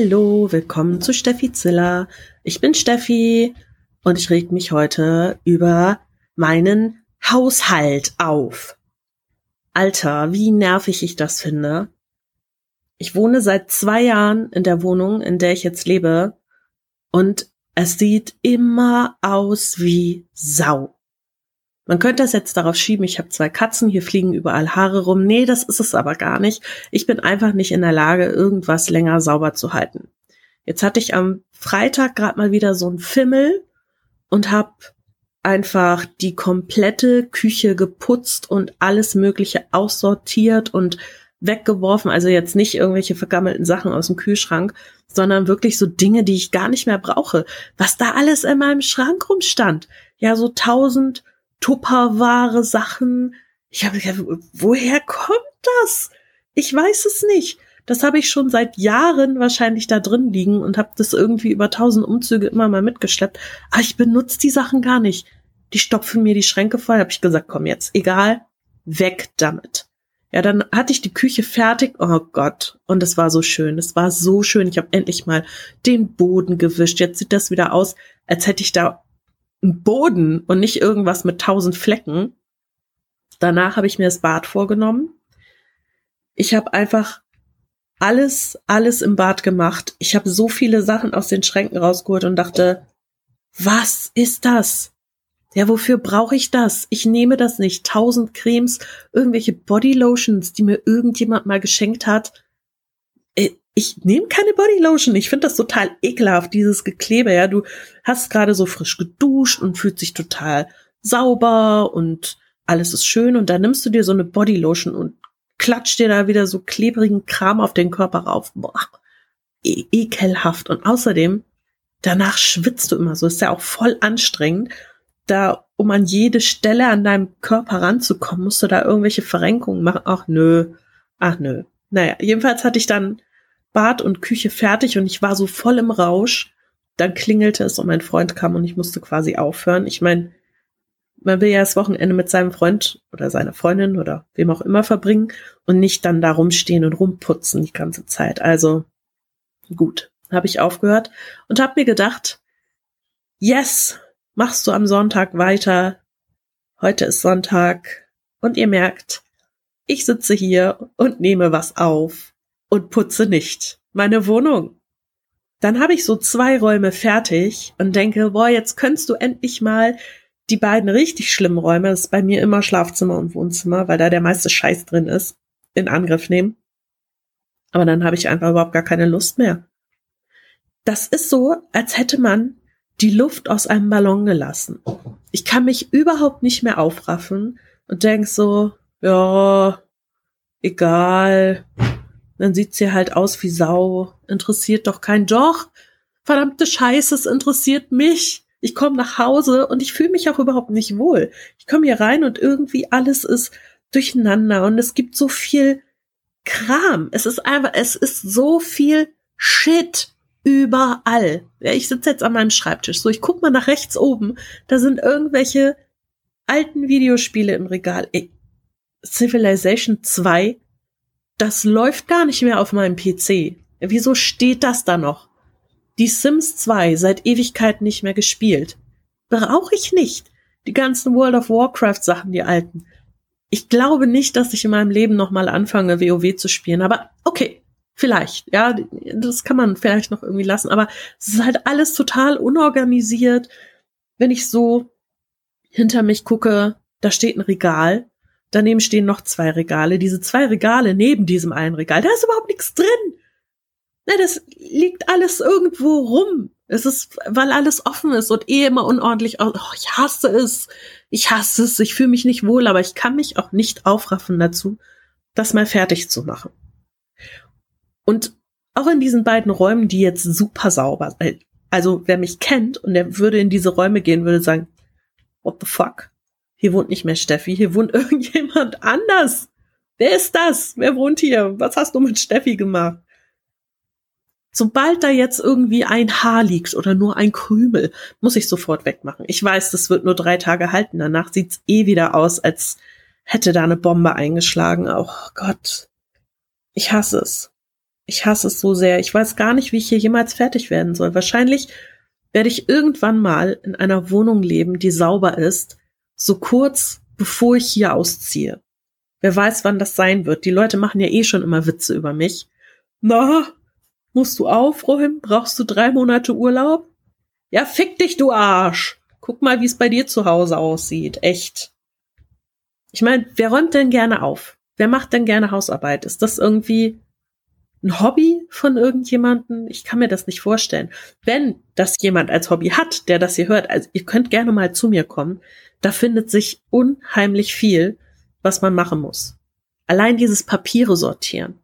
Hallo, willkommen zu Steffi Ziller. Ich bin Steffi und ich reg mich heute über meinen Haushalt auf. Alter, wie nervig ich das finde. Ich wohne seit zwei Jahren in der Wohnung, in der ich jetzt lebe und es sieht immer aus wie Sau. Man könnte das jetzt darauf schieben, ich habe zwei Katzen, hier fliegen überall Haare rum. Nee, das ist es aber gar nicht. Ich bin einfach nicht in der Lage, irgendwas länger sauber zu halten. Jetzt hatte ich am Freitag gerade mal wieder so ein Fimmel und habe einfach die komplette Küche geputzt und alles Mögliche aussortiert und weggeworfen. Also jetzt nicht irgendwelche vergammelten Sachen aus dem Kühlschrank, sondern wirklich so Dinge, die ich gar nicht mehr brauche. Was da alles in meinem Schrank rumstand. Ja, so tausend Tupperware Sachen. Ich habe gedacht, woher kommt das? Ich weiß es nicht. Das habe ich schon seit Jahren wahrscheinlich da drin liegen und habe das irgendwie über tausend Umzüge immer mal mitgeschleppt. Aber ich benutze die Sachen gar nicht. Die stopfen mir die Schränke voll. Habe ich gesagt, komm jetzt, egal, weg damit. Ja, dann hatte ich die Küche fertig. Oh Gott. Und es war so schön. Es war so schön. Ich habe endlich mal den Boden gewischt. Jetzt sieht das wieder aus, als hätte ich da Boden und nicht irgendwas mit tausend Flecken. Danach habe ich mir das Bad vorgenommen. Ich habe einfach alles, alles im Bad gemacht. Ich habe so viele Sachen aus den Schränken rausgeholt und dachte, was ist das? Ja, wofür brauche ich das? Ich nehme das nicht. Tausend Cremes, irgendwelche Bodylotions, die mir irgendjemand mal geschenkt hat. Ich nehme keine Bodylotion. Ich finde das total ekelhaft, dieses Geklebe. Ja, du hast gerade so frisch geduscht und fühlt sich total sauber und alles ist schön und dann nimmst du dir so eine Bodylotion und klatscht dir da wieder so klebrigen Kram auf den Körper rauf. Boah, e ekelhaft. Und außerdem, danach schwitzt du immer so. Ist ja auch voll anstrengend. Da, um an jede Stelle an deinem Körper ranzukommen, musst du da irgendwelche Verrenkungen machen. Ach nö. Ach nö. Naja, jedenfalls hatte ich dann Bad und Küche fertig und ich war so voll im Rausch. Dann klingelte es und mein Freund kam und ich musste quasi aufhören. Ich meine, man will ja das Wochenende mit seinem Freund oder seiner Freundin oder wem auch immer verbringen und nicht dann da rumstehen und rumputzen die ganze Zeit. Also gut, habe ich aufgehört und habe mir gedacht, yes, machst du am Sonntag weiter. Heute ist Sonntag und ihr merkt, ich sitze hier und nehme was auf und putze nicht meine Wohnung. Dann habe ich so zwei Räume fertig und denke, boah, jetzt könntest du endlich mal die beiden richtig schlimmen Räume, das ist bei mir immer Schlafzimmer und Wohnzimmer, weil da der meiste Scheiß drin ist, in Angriff nehmen. Aber dann habe ich einfach überhaupt gar keine Lust mehr. Das ist so, als hätte man die Luft aus einem Ballon gelassen. Ich kann mich überhaupt nicht mehr aufraffen und denk so, ja, egal, dann sieht sie halt aus wie Sau. Interessiert doch kein Doch. Verdammte Scheiße, es interessiert mich. Ich komme nach Hause und ich fühle mich auch überhaupt nicht wohl. Ich komme hier rein und irgendwie alles ist durcheinander und es gibt so viel Kram. Es ist einfach, es ist so viel Shit überall. Ja, ich sitze jetzt an meinem Schreibtisch. So, ich guck mal nach rechts oben. Da sind irgendwelche alten Videospiele im Regal. Ey, Civilization 2 das läuft gar nicht mehr auf meinem PC. Wieso steht das da noch? Die Sims 2 seit Ewigkeit nicht mehr gespielt. Brauche ich nicht. Die ganzen World of Warcraft Sachen, die alten. Ich glaube nicht, dass ich in meinem Leben nochmal anfange, WoW zu spielen, aber okay, vielleicht, ja, das kann man vielleicht noch irgendwie lassen, aber es ist halt alles total unorganisiert. Wenn ich so hinter mich gucke, da steht ein Regal Daneben stehen noch zwei Regale. Diese zwei Regale neben diesem einen Regal, da ist überhaupt nichts drin. Ne, das liegt alles irgendwo rum. Es ist, weil alles offen ist und eh immer unordentlich. Oh, ich hasse es. Ich hasse es. Ich fühle mich nicht wohl, aber ich kann mich auch nicht aufraffen dazu, das mal fertig zu machen. Und auch in diesen beiden Räumen, die jetzt super sauber sind. Also, wer mich kennt und der würde in diese Räume gehen, würde sagen, what the fuck? Hier wohnt nicht mehr Steffi, hier wohnt irgendjemand anders. Wer ist das? Wer wohnt hier? Was hast du mit Steffi gemacht? Sobald da jetzt irgendwie ein Haar liegt oder nur ein Krümel, muss ich sofort wegmachen. Ich weiß, das wird nur drei Tage halten. Danach sieht's eh wieder aus, als hätte da eine Bombe eingeschlagen. Oh Gott. Ich hasse es. Ich hasse es so sehr. Ich weiß gar nicht, wie ich hier jemals fertig werden soll. Wahrscheinlich werde ich irgendwann mal in einer Wohnung leben, die sauber ist, so kurz bevor ich hier ausziehe. Wer weiß, wann das sein wird. Die Leute machen ja eh schon immer Witze über mich. Na, musst du aufräumen? Brauchst du drei Monate Urlaub? Ja, fick dich, du Arsch. Guck mal, wie es bei dir zu Hause aussieht. Echt. Ich meine, wer räumt denn gerne auf? Wer macht denn gerne Hausarbeit? Ist das irgendwie ein Hobby von irgendjemanden? Ich kann mir das nicht vorstellen. Wenn das jemand als Hobby hat, der das hier hört, also ihr könnt gerne mal zu mir kommen. Da findet sich unheimlich viel, was man machen muss. Allein dieses Papiere sortieren.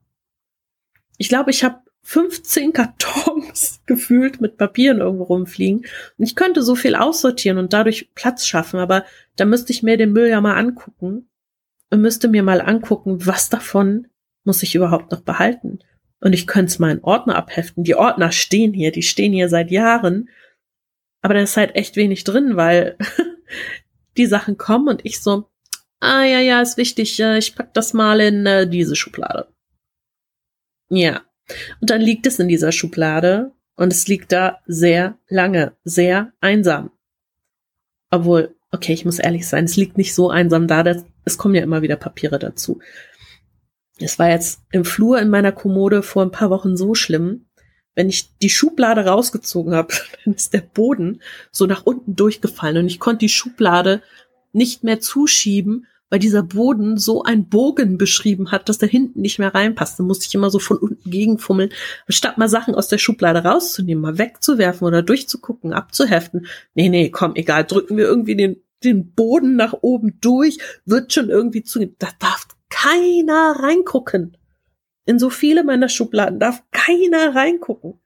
Ich glaube, ich habe 15 Kartons gefühlt mit Papieren irgendwo rumfliegen. Und ich könnte so viel aussortieren und dadurch Platz schaffen, aber da müsste ich mir den Müll ja mal angucken und müsste mir mal angucken, was davon muss ich überhaupt noch behalten. Und ich könnte es mal in Ordner abheften. Die Ordner stehen hier, die stehen hier seit Jahren. Aber da ist halt echt wenig drin, weil die Sachen kommen und ich so, ah ja, ja, ist wichtig, ich pack das mal in äh, diese Schublade. Ja. Und dann liegt es in dieser Schublade und es liegt da sehr lange, sehr einsam. Obwohl, okay, ich muss ehrlich sein, es liegt nicht so einsam da, dass, es kommen ja immer wieder Papiere dazu. Es war jetzt im Flur in meiner Kommode vor ein paar Wochen so schlimm, wenn ich die Schublade rausgezogen habe, dann ist der Boden so nach unten durchgefallen und ich konnte die Schublade nicht mehr zuschieben, weil dieser Boden so einen Bogen beschrieben hat, dass da hinten nicht mehr reinpasst. Dann musste ich immer so von unten gegenfummeln, statt mal Sachen aus der Schublade rauszunehmen, mal wegzuwerfen oder durchzugucken, abzuheften. Nee, nee, komm, egal, drücken wir irgendwie den, den Boden nach oben durch, wird schon irgendwie zu, da darf keiner reingucken. In so viele meiner Schubladen darf keiner reingucken.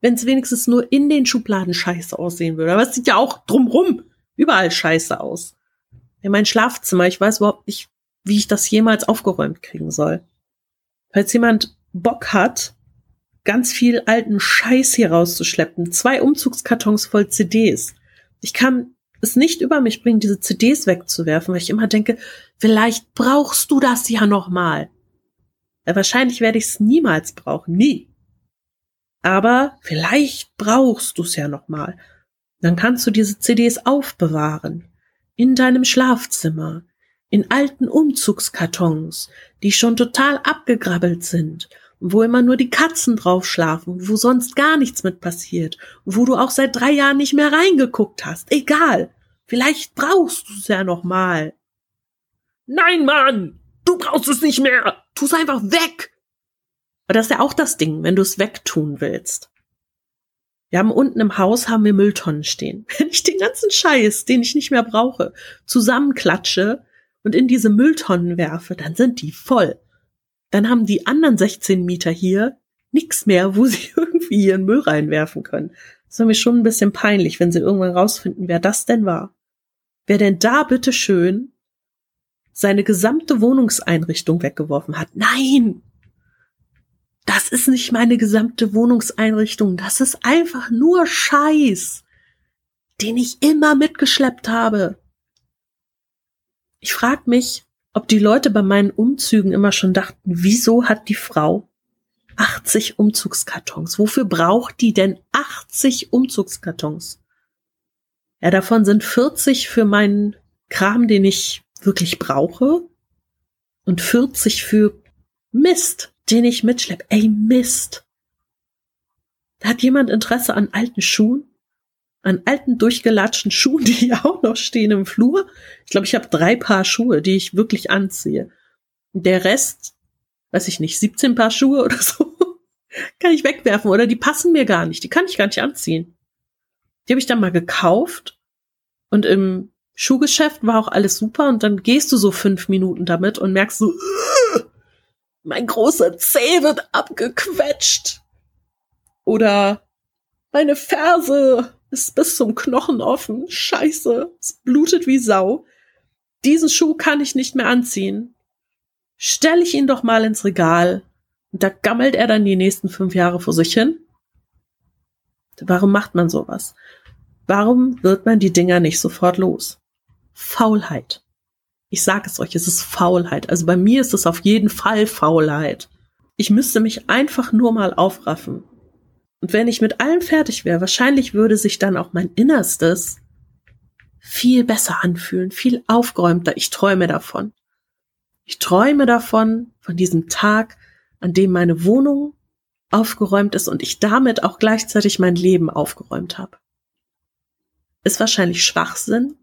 Wenn es wenigstens nur in den Schubladen scheiße aussehen würde. Aber es sieht ja auch drumrum überall scheiße aus in mein Schlafzimmer. Ich weiß überhaupt nicht, wie ich das jemals aufgeräumt kriegen soll. Falls jemand Bock hat, ganz viel alten Scheiß hier rauszuschleppen, zwei Umzugskartons voll CDs. Ich kann es nicht über mich bringen, diese CDs wegzuwerfen, weil ich immer denke, vielleicht brauchst du das ja noch mal. Ja, wahrscheinlich werde ich es niemals brauchen, nie. Aber vielleicht brauchst du es ja noch mal. Dann kannst du diese CDs aufbewahren in deinem Schlafzimmer, in alten Umzugskartons, die schon total abgegrabbelt sind, wo immer nur die Katzen drauf schlafen, wo sonst gar nichts mit passiert, wo du auch seit drei Jahren nicht mehr reingeguckt hast. Egal. Vielleicht brauchst du es ja noch mal. Nein, Mann! Du brauchst es nicht mehr! Tu es einfach weg! Aber das ist ja auch das Ding, wenn du es wegtun willst. Wir haben unten im Haus haben wir Mülltonnen stehen. Wenn ich den ganzen Scheiß, den ich nicht mehr brauche, zusammenklatsche und in diese Mülltonnen werfe, dann sind die voll. Dann haben die anderen 16 Mieter hier nichts mehr, wo sie irgendwie ihren Müll reinwerfen können. Das ist mir schon ein bisschen peinlich, wenn sie irgendwann rausfinden, wer das denn war. Wer denn da bitte schön seine gesamte Wohnungseinrichtung weggeworfen hat. Nein, das ist nicht meine gesamte Wohnungseinrichtung. Das ist einfach nur Scheiß, den ich immer mitgeschleppt habe. Ich frage mich, ob die Leute bei meinen Umzügen immer schon dachten, wieso hat die Frau 80 Umzugskartons? Wofür braucht die denn 80 Umzugskartons? Ja, davon sind 40 für meinen Kram, den ich wirklich brauche und 40 für Mist, den ich mitschlepp. Ey, Mist. Da hat jemand Interesse an alten Schuhen? An alten, durchgelatschten Schuhen, die hier auch noch stehen im Flur? Ich glaube, ich habe drei Paar Schuhe, die ich wirklich anziehe. Der Rest, weiß ich nicht, 17 Paar Schuhe oder so, kann ich wegwerfen oder die passen mir gar nicht. Die kann ich gar nicht anziehen. Die habe ich dann mal gekauft und im Schuhgeschäft war auch alles super und dann gehst du so fünf Minuten damit und merkst so, mein großer Zeh wird abgequetscht. Oder meine Ferse ist bis zum Knochen offen. Scheiße, es blutet wie Sau. Diesen Schuh kann ich nicht mehr anziehen. Stell ich ihn doch mal ins Regal. Und da gammelt er dann die nächsten fünf Jahre vor sich hin. Warum macht man sowas? Warum wird man die Dinger nicht sofort los? Faulheit. Ich sage es euch, es ist Faulheit. Also bei mir ist es auf jeden Fall Faulheit. Ich müsste mich einfach nur mal aufraffen. Und wenn ich mit allem fertig wäre, wahrscheinlich würde sich dann auch mein Innerstes viel besser anfühlen, viel aufgeräumter. Ich träume davon. Ich träume davon, von diesem Tag, an dem meine Wohnung aufgeräumt ist und ich damit auch gleichzeitig mein Leben aufgeräumt habe. Ist wahrscheinlich Schwachsinn,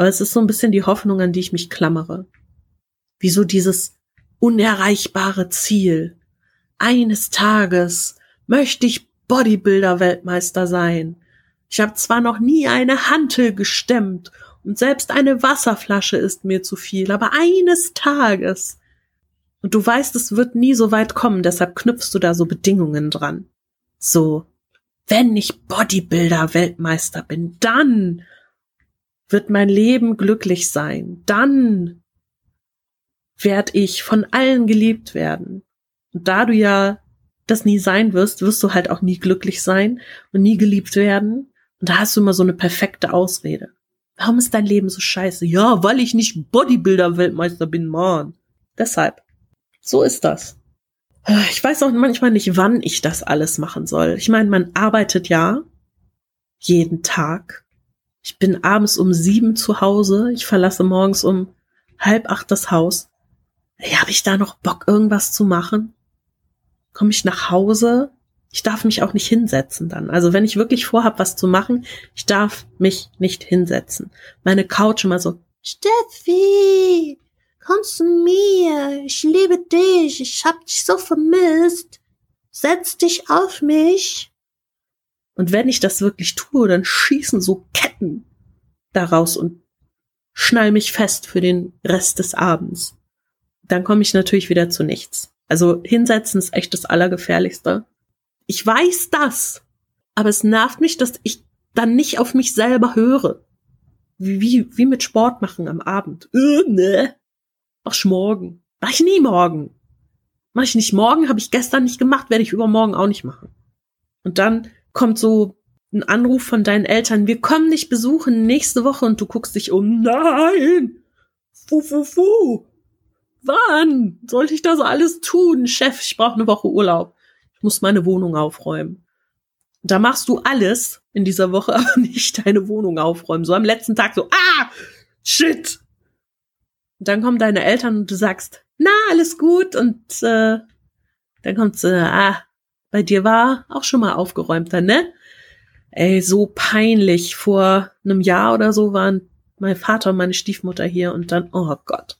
aber es ist so ein bisschen die Hoffnung, an die ich mich klammere. Wieso dieses unerreichbare Ziel. Eines Tages möchte ich Bodybuilder-Weltmeister sein. Ich habe zwar noch nie eine Hantel gestemmt und selbst eine Wasserflasche ist mir zu viel, aber eines Tages. Und du weißt, es wird nie so weit kommen, deshalb knüpfst du da so Bedingungen dran. So, wenn ich Bodybuilder-Weltmeister bin, dann wird mein Leben glücklich sein. Dann werd ich von allen geliebt werden. Und da du ja das nie sein wirst, wirst du halt auch nie glücklich sein und nie geliebt werden. Und da hast du immer so eine perfekte Ausrede. Warum ist dein Leben so scheiße? Ja, weil ich nicht Bodybuilder-Weltmeister bin, Mann. Deshalb. So ist das. Ich weiß auch manchmal nicht, wann ich das alles machen soll. Ich meine, man arbeitet ja jeden Tag. Ich bin abends um sieben zu Hause. Ich verlasse morgens um halb acht das Haus. Hey, Habe ich da noch Bock, irgendwas zu machen? Komme ich nach Hause? Ich darf mich auch nicht hinsetzen dann. Also wenn ich wirklich vorhab, was zu machen, ich darf mich nicht hinsetzen. Meine Couch immer so, Steffi, komm zu mir, ich liebe dich, ich hab dich so vermisst. Setz dich auf mich. Und wenn ich das wirklich tue, dann schießen so Ketten daraus und schnall mich fest für den Rest des Abends. Dann komme ich natürlich wieder zu nichts. Also hinsetzen ist echt das Allergefährlichste. Ich weiß das, aber es nervt mich, dass ich dann nicht auf mich selber höre. Wie, wie, wie mit Sport machen am Abend. Äh, ne. Mach ich morgen. Mach ich nie morgen. Mach ich nicht morgen, habe ich gestern nicht gemacht, werde ich übermorgen auch nicht machen. Und dann kommt so ein Anruf von deinen Eltern, wir kommen nicht besuchen nächste Woche und du guckst dich um. Nein! Fu, fu, fu. Wann sollte ich das alles tun? Chef, ich brauche eine Woche Urlaub. Ich muss meine Wohnung aufräumen. Da machst du alles in dieser Woche, aber nicht deine Wohnung aufräumen. So am letzten Tag so, ah, shit. Dann kommen deine Eltern und du sagst, na, alles gut. Und äh, dann kommt äh, ah, bei dir war auch schon mal aufgeräumter, ne? Ey, so peinlich. Vor einem Jahr oder so waren mein Vater und meine Stiefmutter hier und dann, oh Gott.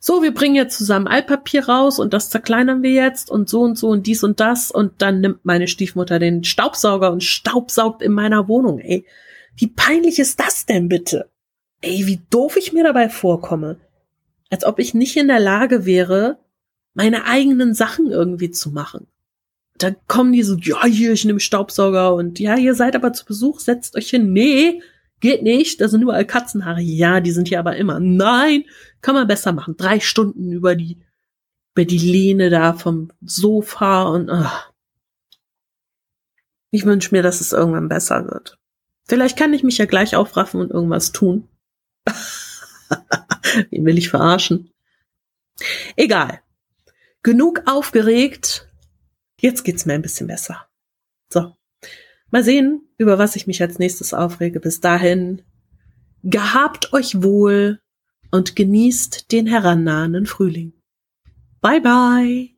So, wir bringen jetzt zusammen Altpapier raus und das zerkleinern wir jetzt und so und so und dies und das und dann nimmt meine Stiefmutter den Staubsauger und staubsaugt in meiner Wohnung. Ey, wie peinlich ist das denn bitte? Ey, wie doof ich mir dabei vorkomme. Als ob ich nicht in der Lage wäre, meine eigenen Sachen irgendwie zu machen dann kommen die so, ja, hier, ich nehme Staubsauger und ja, ihr seid aber zu Besuch, setzt euch hin. Nee, geht nicht, da sind überall Katzenhaare. Ja, die sind hier aber immer. Nein, kann man besser machen. Drei Stunden über die, über die Lehne da vom Sofa und ach. ich wünsche mir, dass es irgendwann besser wird. Vielleicht kann ich mich ja gleich aufraffen und irgendwas tun. Wen will ich verarschen? Egal. Genug aufgeregt Jetzt geht's mir ein bisschen besser. So. Mal sehen, über was ich mich als nächstes aufrege. Bis dahin, gehabt euch wohl und genießt den herannahenden Frühling. Bye bye.